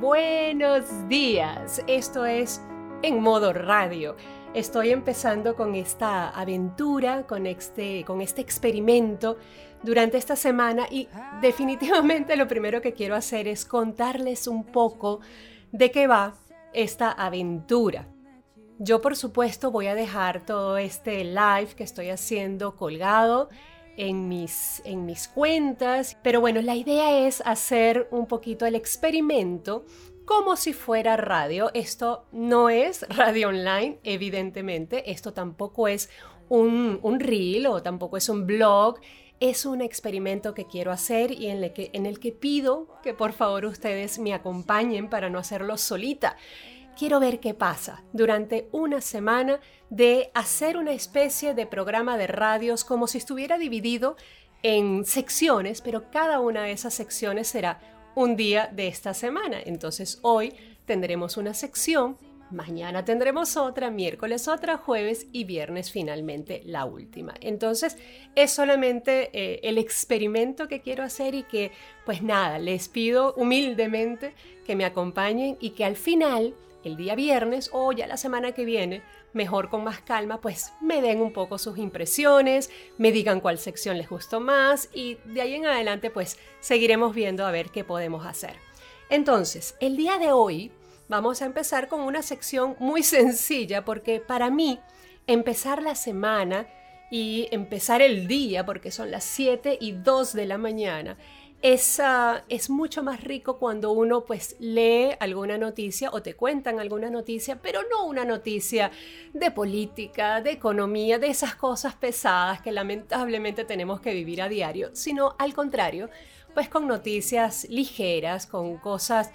Buenos días. Esto es En modo radio. Estoy empezando con esta aventura, con este, con este experimento durante esta semana y definitivamente lo primero que quiero hacer es contarles un poco de qué va esta aventura. Yo por supuesto voy a dejar todo este live que estoy haciendo colgado en mis, en mis cuentas, pero bueno, la idea es hacer un poquito el experimento como si fuera radio. Esto no es radio online, evidentemente, esto tampoco es un, un reel o tampoco es un blog, es un experimento que quiero hacer y en el, que, en el que pido que por favor ustedes me acompañen para no hacerlo solita quiero ver qué pasa durante una semana de hacer una especie de programa de radios como si estuviera dividido en secciones, pero cada una de esas secciones será un día de esta semana. Entonces hoy tendremos una sección, mañana tendremos otra, miércoles otra, jueves y viernes finalmente la última. Entonces es solamente eh, el experimento que quiero hacer y que pues nada, les pido humildemente que me acompañen y que al final el día viernes o ya la semana que viene, mejor con más calma, pues me den un poco sus impresiones, me digan cuál sección les gustó más y de ahí en adelante pues seguiremos viendo a ver qué podemos hacer. Entonces, el día de hoy vamos a empezar con una sección muy sencilla porque para mí empezar la semana y empezar el día, porque son las 7 y 2 de la mañana, es, es mucho más rico cuando uno pues lee alguna noticia o te cuentan alguna noticia, pero no una noticia de política, de economía, de esas cosas pesadas que lamentablemente tenemos que vivir a diario, sino al contrario, pues con noticias ligeras, con cosas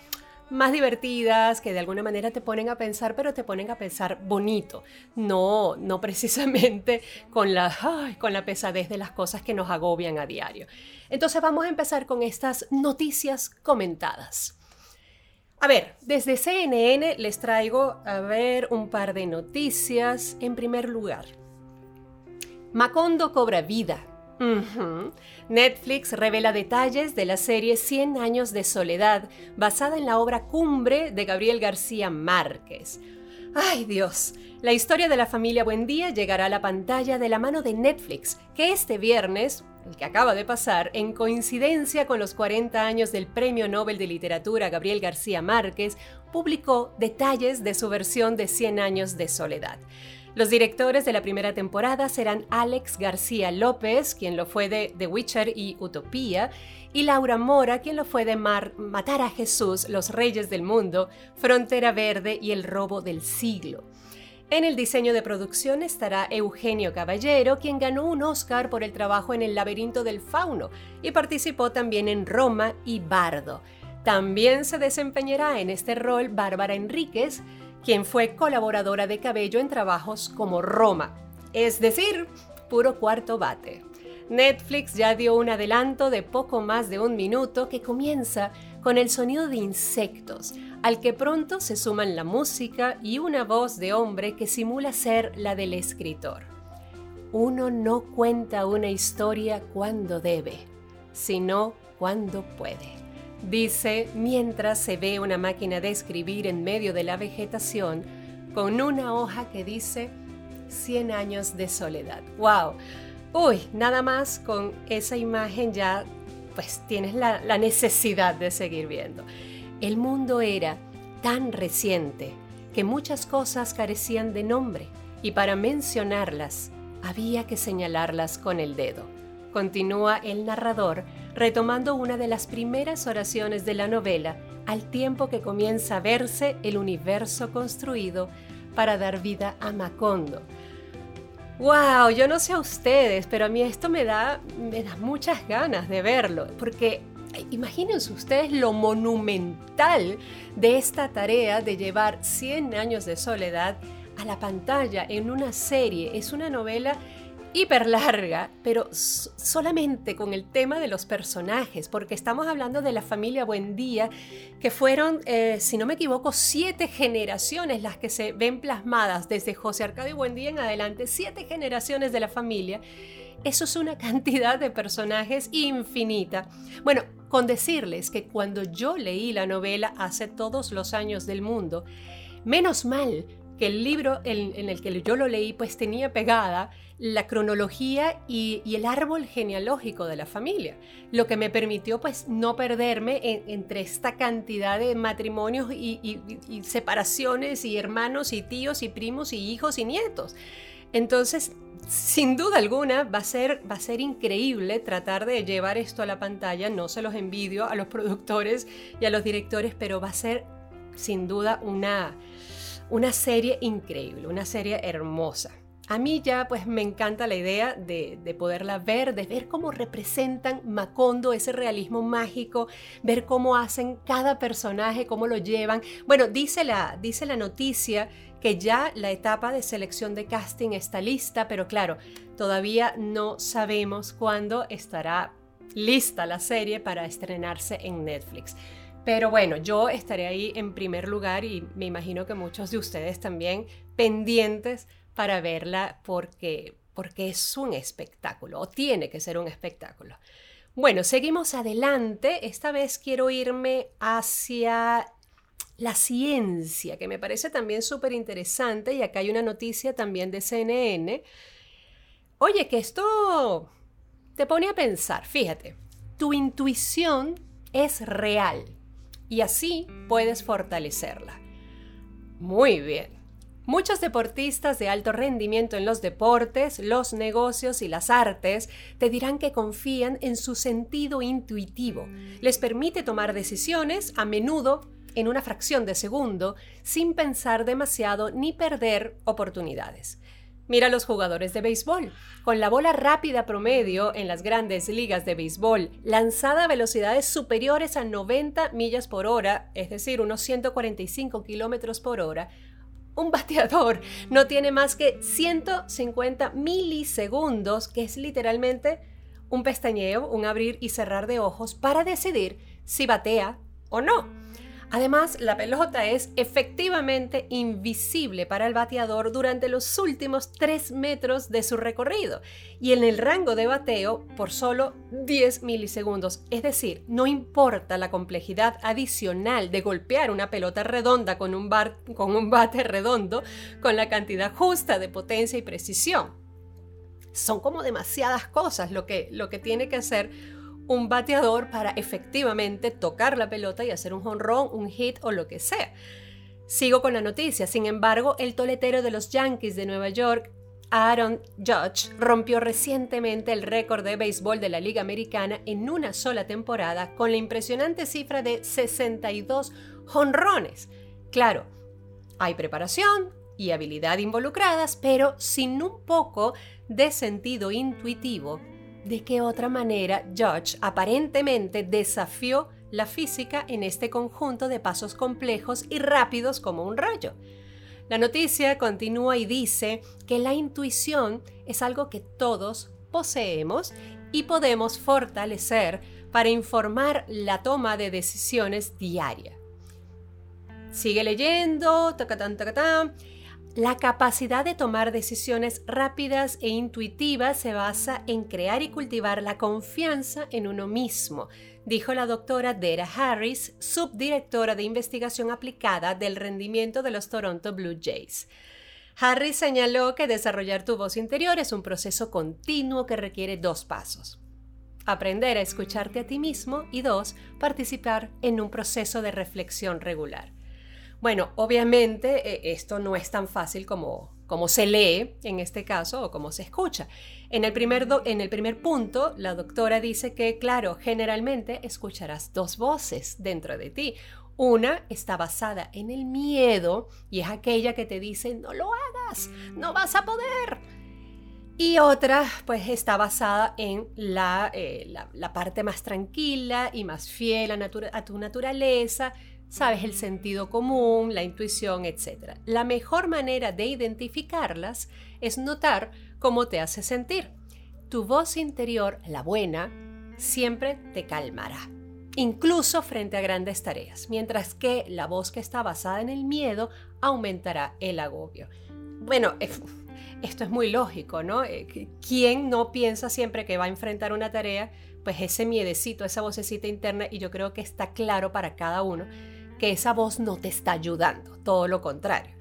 más divertidas, que de alguna manera te ponen a pensar, pero te ponen a pensar bonito, no, no precisamente con la, con la pesadez de las cosas que nos agobian a diario. Entonces vamos a empezar con estas noticias comentadas. A ver, desde CNN les traigo a ver un par de noticias. En primer lugar, Macondo cobra vida Netflix revela detalles de la serie 100 años de soledad, basada en la obra Cumbre de Gabriel García Márquez. ¡Ay Dios! La historia de la familia Buendía llegará a la pantalla de la mano de Netflix, que este viernes, el que acaba de pasar, en coincidencia con los 40 años del Premio Nobel de Literatura Gabriel García Márquez, publicó detalles de su versión de 100 años de soledad. Los directores de la primera temporada serán Alex García López, quien lo fue de The Witcher y Utopía, y Laura Mora, quien lo fue de Matar a Jesús, Los Reyes del Mundo, Frontera Verde y El Robo del Siglo. En el diseño de producción estará Eugenio Caballero, quien ganó un Oscar por el trabajo en El laberinto del fauno y participó también en Roma y Bardo. También se desempeñará en este rol Bárbara Enríquez, quien fue colaboradora de Cabello en trabajos como Roma, es decir, puro cuarto bate. Netflix ya dio un adelanto de poco más de un minuto que comienza con el sonido de insectos, al que pronto se suman la música y una voz de hombre que simula ser la del escritor. Uno no cuenta una historia cuando debe, sino cuando puede dice mientras se ve una máquina de escribir en medio de la vegetación con una hoja que dice 100 años de soledad. ¡Wow! Uy, nada más con esa imagen ya pues tienes la, la necesidad de seguir viendo. El mundo era tan reciente que muchas cosas carecían de nombre y para mencionarlas había que señalarlas con el dedo. Continúa el narrador retomando una de las primeras oraciones de la novela, al tiempo que comienza a verse el universo construido para dar vida a Macondo. ¡Wow! Yo no sé a ustedes, pero a mí esto me da, me da muchas ganas de verlo, porque imagínense ustedes lo monumental de esta tarea de llevar 100 años de soledad a la pantalla en una serie. Es una novela hiper larga, pero solamente con el tema de los personajes, porque estamos hablando de la familia Buendía, que fueron, eh, si no me equivoco, siete generaciones las que se ven plasmadas desde José Arcadio Buendía en adelante, siete generaciones de la familia. Eso es una cantidad de personajes infinita. Bueno, con decirles que cuando yo leí la novela hace todos los años del mundo, menos mal el libro en, el que yo lo leí pues tenía pegada la cronología y, el árbol genealógico de la familia, lo que me permitió pues no perderme entre esta cantidad de matrimonios y, y separaciones y hermanos y tíos y primos y hijos y nietos. Entonces, sin duda alguna, va a, ser, va a ser increíble tratar de llevar esto a la pantalla. No se los envidio a los productores y a los directores, pero va a ser sin duda una, una serie increíble, una serie hermosa. A mí ya pues me encanta la idea de, de, poderla ver, de ver cómo representan Macondo, ese realismo mágico, ver cómo hacen cada personaje, cómo lo llevan. Bueno, dice la, dice la noticia que ya la etapa de selección de casting está lista, pero claro, todavía no sabemos cuándo estará lista la serie para estrenarse en Netflix. Pero bueno, yo estaré ahí en primer lugar y me imagino que muchos de ustedes también pendientes para verla porque, porque es un espectáculo o tiene que ser un espectáculo. Bueno, seguimos adelante. Esta vez quiero irme hacia la ciencia, que me parece también súper interesante, y acá hay una noticia también de CNN. Oye, que esto te pone a pensar, fíjate, tu intuición es real y así puedes fortalecerla. Muy bien. Muchos deportistas de alto rendimiento en los deportes, los negocios y las artes te dirán que confían en su sentido intuitivo. Les permite tomar decisiones a menudo en una fracción de segundo sin pensar demasiado ni perder oportunidades. Mira los jugadores de béisbol. Con la bola rápida promedio en las grandes ligas de béisbol, lanzada a velocidades superiores a 90 millas por hora, es decir, unos 145 kilómetros por hora, un bateador no tiene más que 150 milisegundos, que es literalmente un pestañeo, un abrir y cerrar de ojos, para decidir si batea o no. Además, la pelota es efectivamente invisible para el bateador durante los últimos 3 metros de su recorrido y en el rango de bateo por solo 10 milisegundos. Es decir, no importa la complejidad adicional de golpear una pelota redonda con un, bate redondo con la cantidad justa de potencia y precisión. Son como demasiadas cosas lo que, lo que tiene que hacer un bateador para efectivamente tocar la pelota y hacer un jonrón, un hit o lo que sea. Sigo con la noticia. Sin embargo, el toletero de los Yankees de Nueva York, Aaron Judge, rompió recientemente el récord de béisbol de la Liga Americana en una sola temporada con la impresionante cifra de 62 jonrones. Claro, hay preparación y habilidad involucradas, pero sin un poco de sentido intuitivo ¿De qué otra manera Judge aparentemente desafió la física en este conjunto de pasos complejos y rápidos como un rayo? La noticia continúa y dice que la intuición es algo que todos poseemos y podemos fortalecer para informar la toma de decisiones diaria. Sigue leyendo, tacatán. La capacidad de tomar decisiones rápidas e intuitivas se basa en crear y cultivar la confianza en uno mismo, dijo la doctora Dera Harris, subdirectora de investigación aplicada del rendimiento de los Toronto Blue Jays. Harris señaló que desarrollar tu voz interior es un proceso continuo que requiere dos pasos. Aprender a escucharte a ti mismo y dos, participar en un proceso de reflexión regular. Bueno, obviamente eh, esto no es tan fácil como, como se lee en este caso o como se escucha. En el, primer en el primer punto, la doctora dice que, claro, generalmente escucharás dos voces dentro de ti. Una está basada en el miedo y es aquella que te dice, no lo hagas, no vas a poder. Y otra, pues está basada en la, eh, parte más tranquila y más fiel a tu naturaleza, sabes el sentido común, la intuición, etc. La mejor manera de identificarlas es notar cómo te hace sentir. Tu voz interior, la buena, siempre te calmará, incluso frente a grandes tareas, mientras que la voz que está basada en el miedo aumentará el agobio. Bueno, esto es muy lógico, ¿no? Eh, ¿Quién no piensa siempre que va a enfrentar una tarea? Pues ese miedecito, esa vocecita interna, y yo creo que está claro para cada uno que esa voz no te está ayudando, todo lo contrario.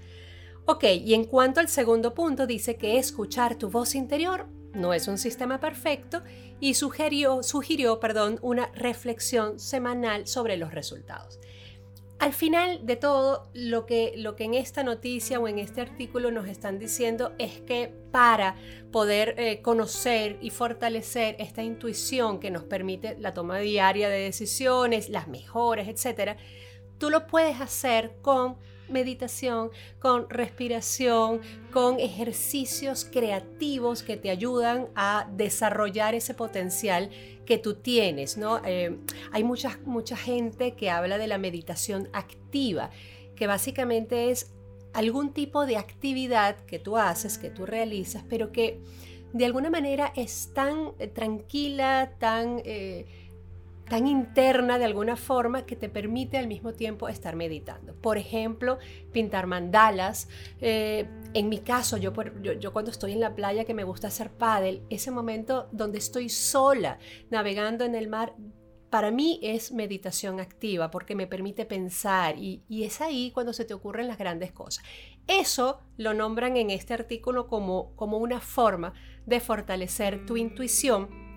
Ok, y en cuanto al segundo punto, dice que escuchar tu voz interior no es un sistema perfecto y sugirió, sugirió perdón, una reflexión semanal sobre los resultados. Al final de todo, lo que, lo que en esta noticia o en este artículo nos están diciendo es que para poder eh, conocer y fortalecer esta intuición que nos permite la toma diaria de decisiones, las mejores, etc., tú lo puedes hacer con meditación, con respiración, con ejercicios creativos que te ayudan a desarrollar ese potencial que tú tienes, ¿no? Eh, hay mucha, mucha gente que habla de la meditación activa, que básicamente es algún tipo de actividad que tú haces, que tú realizas, pero que de alguna manera es tan eh, tranquila, tan... Eh, tan interna de alguna forma que te permite al mismo tiempo estar meditando. Por ejemplo, pintar mandalas. Eh, en mi caso, yo, cuando estoy en la playa que me gusta hacer paddle, ese momento donde estoy sola navegando en el mar, para mí es meditación activa porque me permite pensar y, y, es ahí cuando se te ocurren las grandes cosas. Eso lo nombran en este artículo como, como una forma de fortalecer tu intuición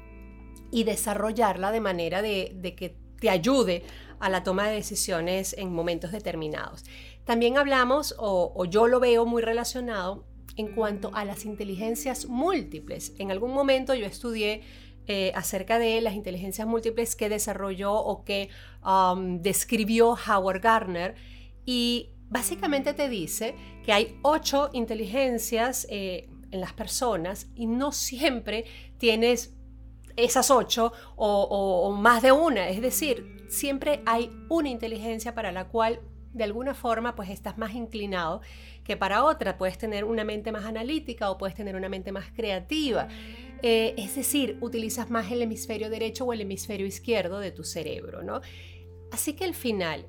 y desarrollarla de manera de, que te ayude a la toma de decisiones en momentos determinados. También hablamos, o, yo lo veo muy relacionado, en cuanto a las inteligencias múltiples. En algún momento yo estudié eh, acerca de las inteligencias múltiples que desarrolló o que um, describió Howard Gardner y básicamente te dice que hay ocho inteligencias eh, en las personas y no siempre tienes esas ocho o, más de una. Es decir, siempre hay una inteligencia para la cual de alguna forma pues estás más inclinado que para otra. Puedes tener una mente más analítica o puedes tener una mente más creativa. Eh, es decir, utilizas más el hemisferio derecho o el hemisferio izquierdo de tu cerebro, ¿no? Así que al final,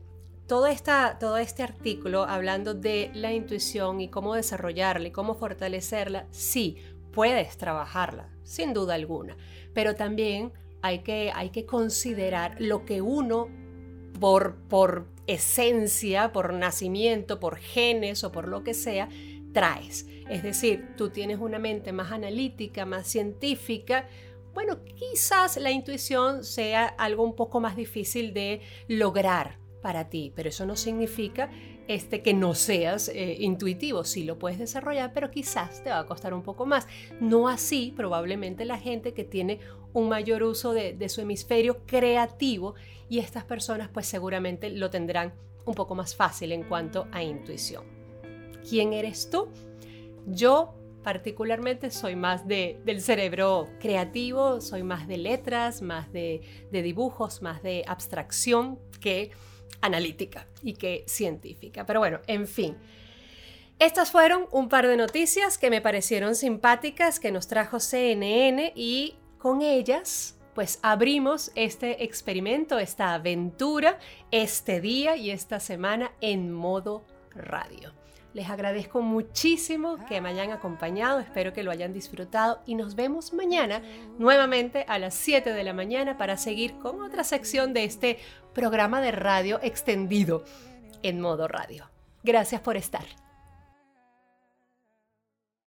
todo, esta, todo este artículo hablando de la intuición y cómo desarrollarla y cómo fortalecerla, sí, puedes trabajarla, sin duda alguna pero también hay que, hay que considerar lo que uno por, por esencia, por nacimiento, por genes o por lo que sea, traes. Es decir, tú tienes una mente más analítica, más científica, bueno, quizás la intuición sea algo un poco más difícil de lograr para ti, pero eso no significa este, que no seas eh, intuitivo. Sí lo puedes desarrollar, pero quizás te va a costar un poco más. No así, probablemente la gente que tiene un mayor uso de, su hemisferio creativo y estas personas pues seguramente lo tendrán un poco más fácil en cuanto a intuición. ¿Quién eres tú? Yo particularmente soy más de, del cerebro creativo, soy más de letras, más de, de dibujos, más de abstracción que analítica y que científica. Pero bueno, en fin. Estas fueron un par de noticias que me parecieron simpáticas que nos trajo CNN y con ellas pues abrimos este experimento, esta aventura, este día y esta semana en modo radio. Les agradezco muchísimo que me hayan acompañado, espero que lo hayan disfrutado y nos vemos mañana nuevamente a las 7 de la mañana para seguir con otra sección de este programa de radio extendido en modo radio. Gracias por estar.